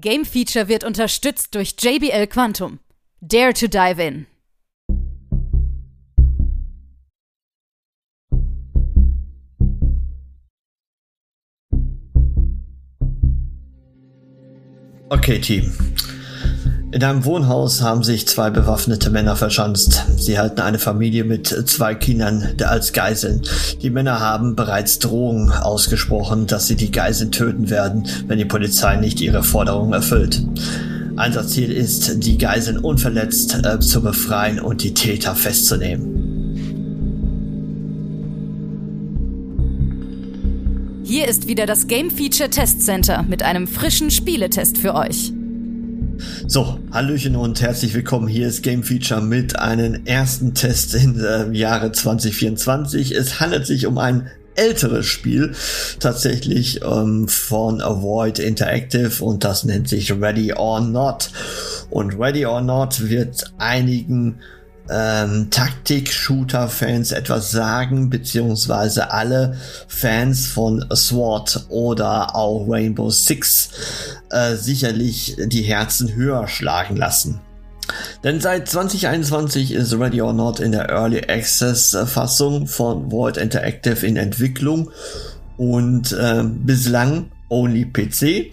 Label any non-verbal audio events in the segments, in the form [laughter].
Game Feature wird unterstützt durch JBL Quantum. Dare to dive in. Okay, Team. In einem Wohnhaus haben sich zwei bewaffnete Männer verschanzt. Sie halten eine Familie mit zwei Kindern als Geiseln. Die Männer haben bereits Drohungen ausgesprochen, dass sie die Geiseln töten werden, wenn die Polizei nicht ihre Forderungen erfüllt. Einsatzziel ist, die Geiseln unverletzt äh, zu befreien und die Täter festzunehmen. Hier ist wieder das Game Feature Test Center mit einem frischen Spieletest für euch. So, Hallöchen und herzlich willkommen. Hier ist Game Feature mit einem ersten Test im äh, Jahre 2024. Es handelt sich um ein älteres Spiel, tatsächlich ähm, von Avoid Interactive und das nennt sich Ready or Not. Und Ready or Not wird einigen ähm, Taktik-Shooter-Fans etwas sagen, beziehungsweise alle Fans von SWAT oder auch Rainbow Six äh, sicherlich die Herzen höher schlagen lassen. Denn seit 2021 ist Ready or Not in der Early Access Fassung von Void Interactive in Entwicklung und äh, bislang only PC,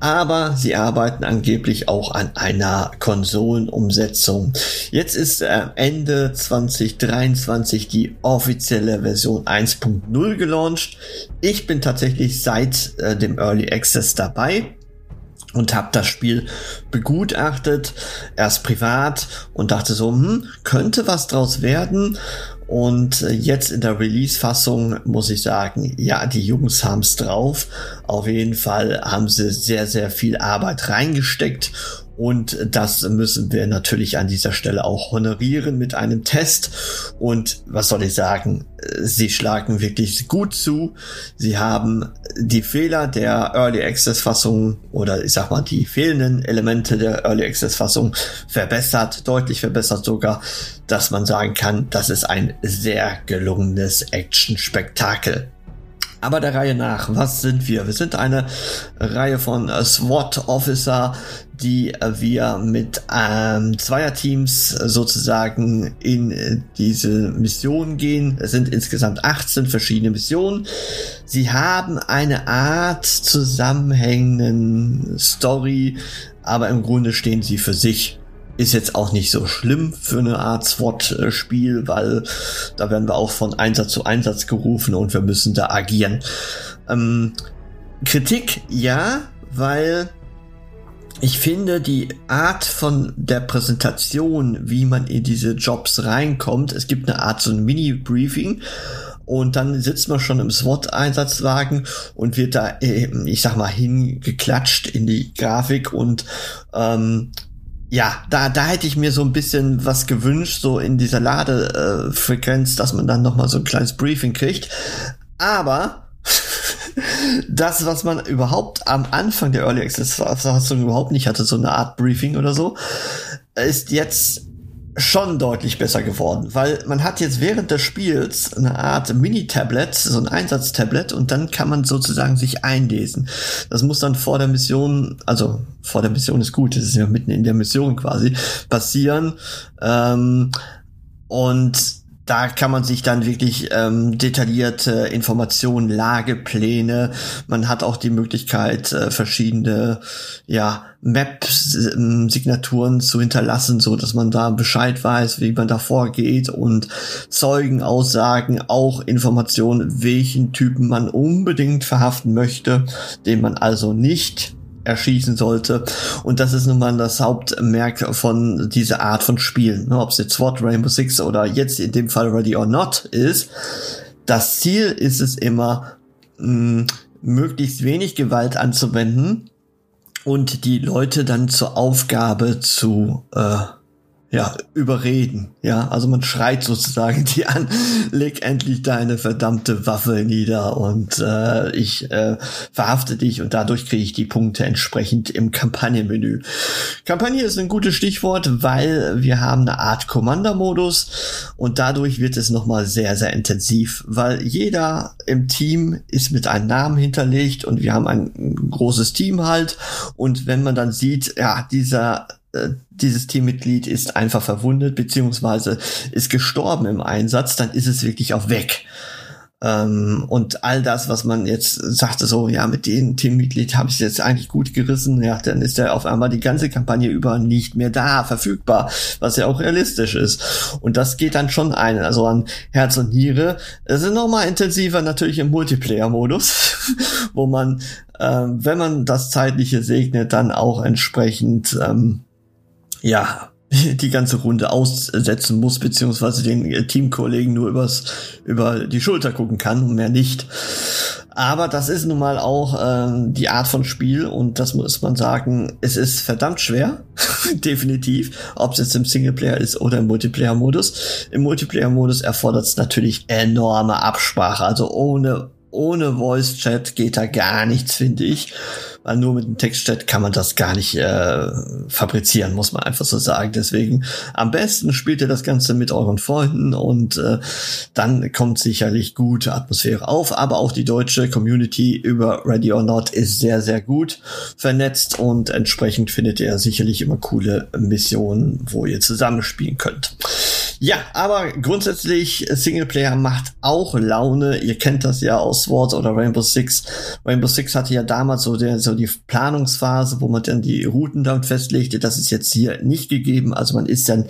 aber sie arbeiten angeblich auch an einer Konsolenumsetzung. Jetzt ist äh, Ende 2023 die offizielle Version 1.0 gelauncht. Ich bin tatsächlich seit äh, dem Early Access dabei und habe das Spiel begutachtet, erst privat und dachte so, hm, könnte was draus werden und äh, jetzt in der Release-Fassung muss ich sagen, ja, die Jungs haben's drauf. Auf jeden Fall haben sie sehr, sehr viel Arbeit reingesteckt und das müssen wir natürlich an dieser Stelle auch honorieren mit einem Test. Und was soll ich sagen? Sie schlagen wirklich gut zu. Sie haben die Fehler der Early Access Fassung oder ich sag mal die fehlenden Elemente der Early Access Fassung verbessert, deutlich verbessert sogar, dass man sagen kann, das ist ein sehr gelungenes Action-Spektakel. Aber der Reihe nach, was sind wir? Wir sind eine Reihe von äh, SWAT-Officer, die wir mit ähm, Zweierteams sozusagen in äh, diese Mission gehen. Es sind insgesamt 18 verschiedene Missionen. Sie haben eine Art zusammenhängenden Story, aber im Grunde stehen sie für sich ist jetzt auch nicht so schlimm für eine Art SWAT-Spiel, weil da werden wir auch von Einsatz zu Einsatz gerufen und wir müssen da agieren. Ähm, Kritik ja, weil ich finde die Art von der Präsentation, wie man in diese Jobs reinkommt, es gibt eine Art so ein Mini-Briefing und dann sitzt man schon im SWAT-Einsatzwagen und wird da, ich sag mal, hingeklatscht in die Grafik und ähm, ja, da, da hätte ich mir so ein bisschen was gewünscht, so in dieser Ladefrequenz, dass man dann nochmal so ein kleines Briefing kriegt. Aber [laughs] das, was man überhaupt am Anfang der Early Access Fassung überhaupt nicht hatte, so eine Art Briefing oder so, ist jetzt schon deutlich besser geworden, weil man hat jetzt während des Spiels eine Art Mini-Tablet, so ein Einsatztablet und dann kann man sozusagen sich einlesen. Das muss dann vor der Mission, also vor der Mission ist gut, das ist ja mitten in der Mission quasi, passieren. Ähm, und da kann man sich dann wirklich ähm, detaillierte Informationen, Lagepläne. Man hat auch die Möglichkeit, äh, verschiedene ja, Map-Signaturen zu hinterlassen, so dass man da Bescheid weiß, wie man da vorgeht und Zeugenaussagen, auch Informationen, welchen Typen man unbedingt verhaften möchte, den man also nicht erschießen sollte. Und das ist nun mal das Hauptmerk von dieser Art von Spielen. Ne? Ob es jetzt SWAT, Rainbow Six oder jetzt in dem Fall Ready or Not ist. Das Ziel ist es immer, mh, möglichst wenig Gewalt anzuwenden und die Leute dann zur Aufgabe zu, äh, ja, überreden. Ja, also man schreit sozusagen die an, leg endlich deine verdammte Waffe nieder und äh, ich äh, verhafte dich und dadurch kriege ich die Punkte entsprechend im Kampagnenmenü. Kampagne ist ein gutes Stichwort, weil wir haben eine Art Commander-Modus und dadurch wird es nochmal sehr, sehr intensiv, weil jeder im Team ist mit einem Namen hinterlegt und wir haben ein großes Team halt und wenn man dann sieht, ja, dieser dieses Teammitglied ist einfach verwundet beziehungsweise ist gestorben im Einsatz, dann ist es wirklich auch weg. Ähm, und all das, was man jetzt sagte, so, ja, mit dem Teammitglied habe ich es jetzt eigentlich gut gerissen, ja, dann ist er auf einmal die ganze Kampagne über nicht mehr da, verfügbar, was ja auch realistisch ist. Und das geht dann schon ein, also an Herz und Niere. Es ist nochmal intensiver natürlich im Multiplayer-Modus, [laughs] wo man, ähm, wenn man das Zeitliche segnet, dann auch entsprechend ähm, ja, [laughs] die ganze Runde aussetzen muss, beziehungsweise den Teamkollegen nur übers, über die Schulter gucken kann und mehr nicht. Aber das ist nun mal auch ähm, die Art von Spiel und das muss man sagen, es ist verdammt schwer, [laughs] definitiv, ob es jetzt im Singleplayer ist oder im Multiplayer-Modus. Im Multiplayer-Modus erfordert es natürlich enorme Absprache, also ohne ohne Voice Chat geht da gar nichts, finde ich weil nur mit dem Textchat kann man das gar nicht äh, fabrizieren, muss man einfach so sagen. Deswegen am besten spielt ihr das Ganze mit euren Freunden und äh, dann kommt sicherlich gute Atmosphäre auf. Aber auch die deutsche Community über Ready or Not ist sehr, sehr gut vernetzt und entsprechend findet ihr sicherlich immer coole Missionen, wo ihr zusammenspielen könnt. Ja, aber grundsätzlich Singleplayer macht auch Laune. Ihr kennt das ja aus Sword oder Rainbow Six. Rainbow Six hatte ja damals so der so die Planungsphase, wo man dann die Routen dann festlegte. Das ist jetzt hier nicht gegeben. Also man ist dann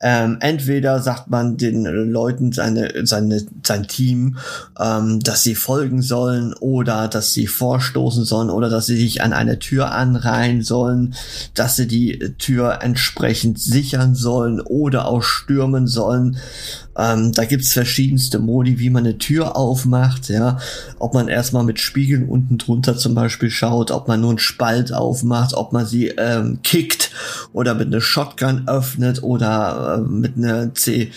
ähm, entweder sagt man den Leuten seine, seine, sein Team, ähm, dass sie folgen sollen oder dass sie vorstoßen sollen oder dass sie sich an eine Tür anreihen sollen, dass sie die Tür entsprechend sichern sollen oder auch stürmen sollen. Ähm, da gibt's verschiedenste Modi, wie man eine Tür aufmacht, ja. Ob man erstmal mit Spiegeln unten drunter zum Beispiel schaut, ob man nur einen Spalt aufmacht, ob man sie ähm, kickt oder mit einer Shotgun öffnet oder äh, mit einer C,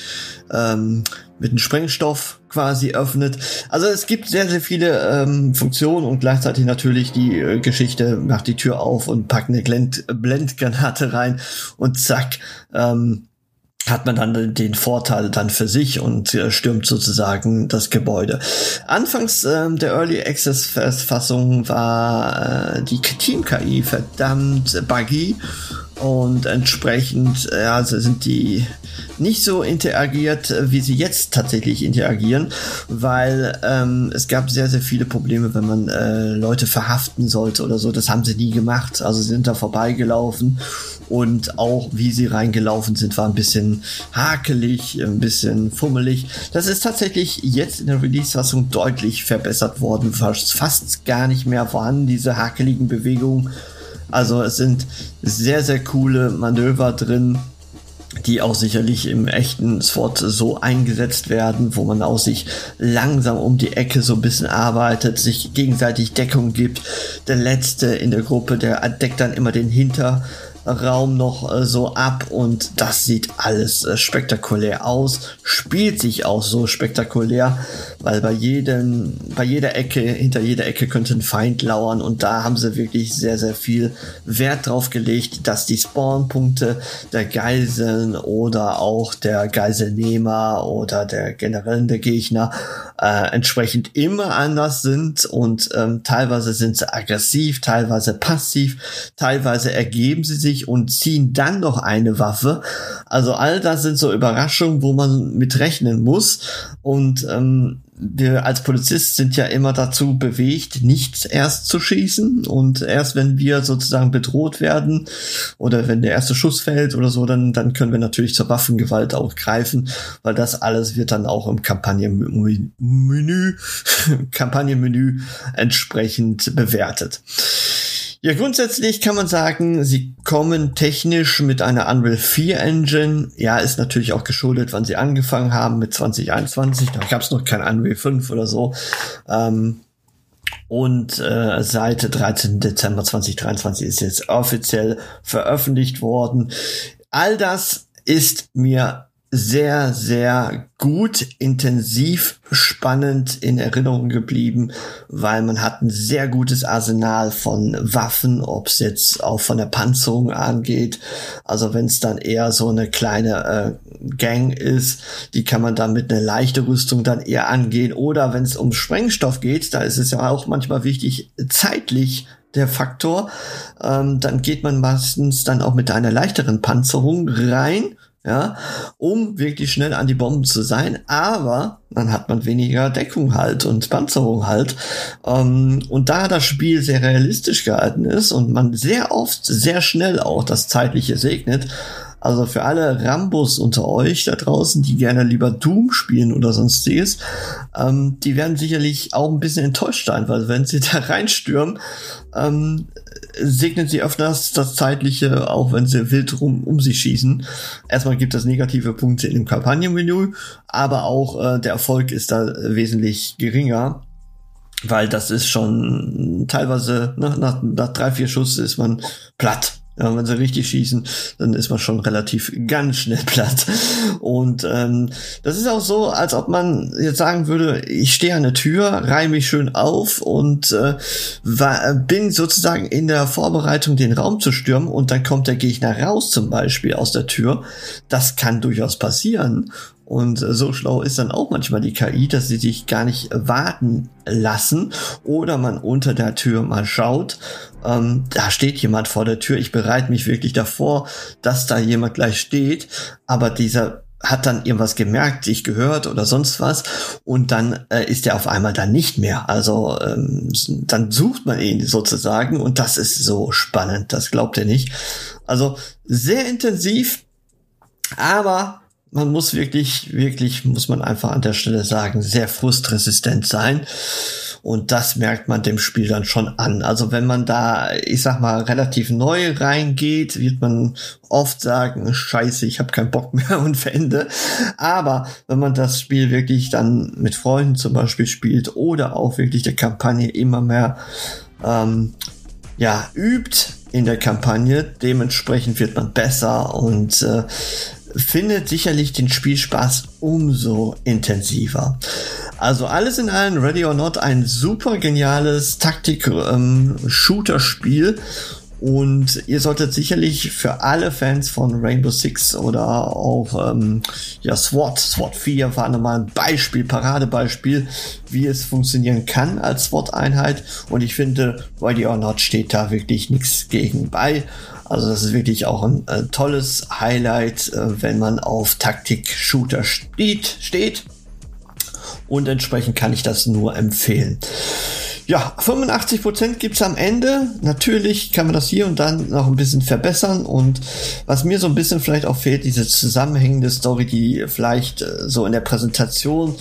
ähm, mit einem Sprengstoff quasi öffnet. Also es gibt sehr, sehr viele ähm, Funktionen und gleichzeitig natürlich die äh, Geschichte macht die Tür auf und packt eine Blend Blendgranate rein und zack, ähm, hat man dann den Vorteil dann für sich und äh, stürmt sozusagen das Gebäude. Anfangs äh, der Early Access Fassung war äh, die Team KI verdammt buggy und entsprechend ja, also sind die nicht so interagiert, wie sie jetzt tatsächlich interagieren, weil ähm, es gab sehr, sehr viele Probleme, wenn man äh, Leute verhaften sollte oder so. Das haben sie nie gemacht. Also sie sind da vorbeigelaufen und auch wie sie reingelaufen sind, war ein bisschen hakelig, ein bisschen fummelig. Das ist tatsächlich jetzt in der Release-Fassung deutlich verbessert worden, fast gar nicht mehr vorhanden, diese hakeligen Bewegungen. Also es sind sehr, sehr coole Manöver drin die auch sicherlich im echten Sword so eingesetzt werden, wo man auch sich langsam um die Ecke so ein bisschen arbeitet, sich gegenseitig Deckung gibt. Der Letzte in der Gruppe, der deckt dann immer den Hinter, Raum noch äh, so ab und das sieht alles äh, spektakulär aus, spielt sich auch so spektakulär, weil bei jedem, bei jeder Ecke, hinter jeder Ecke könnte ein Feind lauern und da haben sie wirklich sehr, sehr viel Wert drauf gelegt, dass die Spawnpunkte der Geiseln oder auch der Geiselnehmer oder der generellen der Gegner äh, entsprechend immer anders sind und ähm, teilweise sind sie aggressiv, teilweise passiv, teilweise ergeben sie sich und ziehen dann noch eine Waffe. Also all das sind so Überraschungen, wo man mit rechnen muss und ähm, wir als Polizist sind ja immer dazu bewegt, nicht erst zu schießen und erst wenn wir sozusagen bedroht werden oder wenn der erste Schuss fällt oder so, dann, dann können wir natürlich zur Waffengewalt auch greifen, weil das alles wird dann auch im Kampagnenmenü, [laughs] Kampagnenmenü entsprechend bewertet. Ja, grundsätzlich kann man sagen, sie kommen technisch mit einer Unreal 4 Engine. Ja, ist natürlich auch geschuldet, wann sie angefangen haben mit 2021. Da gab es noch kein Unreal 5 oder so. Ähm, und äh, seit 13. Dezember 2023 ist jetzt offiziell veröffentlicht worden. All das ist mir sehr, sehr gut, intensiv, spannend in Erinnerung geblieben, weil man hat ein sehr gutes Arsenal von Waffen, ob es jetzt auch von der Panzerung angeht. Also wenn es dann eher so eine kleine äh, Gang ist, die kann man dann mit einer leichten Rüstung dann eher angehen. Oder wenn es um Sprengstoff geht, da ist es ja auch manchmal wichtig, zeitlich der Faktor, ähm, dann geht man meistens dann auch mit einer leichteren Panzerung rein ja, um wirklich schnell an die Bomben zu sein, aber dann hat man weniger Deckung halt und Panzerung halt. Ähm, und da das Spiel sehr realistisch gehalten ist und man sehr oft sehr schnell auch das Zeitliche segnet, also für alle Rambos unter euch da draußen, die gerne lieber Doom spielen oder sonstiges, ähm, die werden sicherlich auch ein bisschen enttäuscht sein, weil wenn sie [laughs] da reinstürmen, ähm, segnen sie öfters das Zeitliche, auch wenn sie wild rum um sich schießen. Erstmal gibt es negative Punkte in dem Kampagnenmenü, aber auch äh, der Erfolg ist da wesentlich geringer weil das ist schon teilweise ne, nach, nach drei, vier Schuss ist man platt. Ja, wenn sie richtig schießen, dann ist man schon relativ ganz schnell platt. Und ähm, das ist auch so, als ob man jetzt sagen würde, ich stehe an der Tür, reihe mich schön auf und äh, war, bin sozusagen in der Vorbereitung, den Raum zu stürmen und dann kommt der Gegner raus zum Beispiel aus der Tür. Das kann durchaus passieren. Und so schlau ist dann auch manchmal die KI, dass sie sich gar nicht warten lassen oder man unter der Tür mal schaut. Ähm, da steht jemand vor der Tür. Ich bereite mich wirklich davor, dass da jemand gleich steht. Aber dieser hat dann irgendwas gemerkt, sich gehört oder sonst was und dann äh, ist er auf einmal dann nicht mehr. Also ähm, dann sucht man ihn sozusagen und das ist so spannend, das glaubt ihr nicht. Also sehr intensiv, aber man muss wirklich, wirklich, muss man einfach an der Stelle sagen, sehr frustresistent sein. Und das merkt man dem Spiel dann schon an. Also wenn man da, ich sag mal, relativ neu reingeht, wird man oft sagen, scheiße, ich habe keinen Bock [laughs] mehr und verende. Aber wenn man das Spiel wirklich dann mit Freunden zum Beispiel spielt oder auch wirklich der Kampagne immer mehr ähm, ja, übt in der Kampagne, dementsprechend wird man besser und äh, findet sicherlich den Spielspaß umso intensiver. Also alles in allem Ready or Not ein super geniales Taktik-Shooter-Spiel. Ähm, und ihr solltet sicherlich für alle Fans von Rainbow Six oder auch ähm, ja, SWAT, SWAT 4 war nochmal ein Beispiel, Paradebeispiel, wie es funktionieren kann als SWAT-Einheit. Und ich finde, Ready or Not steht da wirklich nichts gegen bei. Also das ist wirklich auch ein äh, tolles Highlight, äh, wenn man auf Taktik-Shooter steht, steht. Und entsprechend kann ich das nur empfehlen. Ja, 85 Prozent gibt's am Ende. Natürlich kann man das hier und dann noch ein bisschen verbessern. Und was mir so ein bisschen vielleicht auch fehlt, diese zusammenhängende Story, die vielleicht äh, so in der Präsentation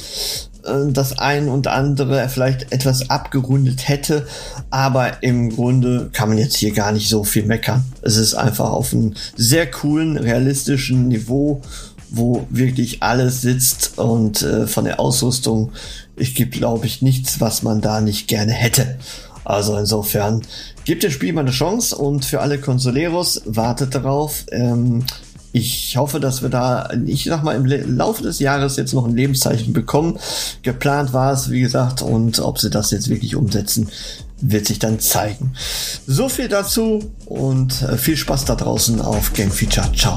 das ein und andere vielleicht etwas abgerundet hätte. Aber im Grunde kann man jetzt hier gar nicht so viel meckern. Es ist einfach auf einem sehr coolen, realistischen Niveau, wo wirklich alles sitzt und äh, von der Ausrüstung, ich gibt glaube ich nichts, was man da nicht gerne hätte. Also insofern gibt dem Spiel mal eine Chance und für alle Consoleros wartet darauf. Ähm, ich hoffe, dass wir da, ich sag mal, im Laufe des Jahres jetzt noch ein Lebenszeichen bekommen. Geplant war es, wie gesagt, und ob sie das jetzt wirklich umsetzen, wird sich dann zeigen. So viel dazu und äh, viel Spaß da draußen auf Game Feature. Ciao.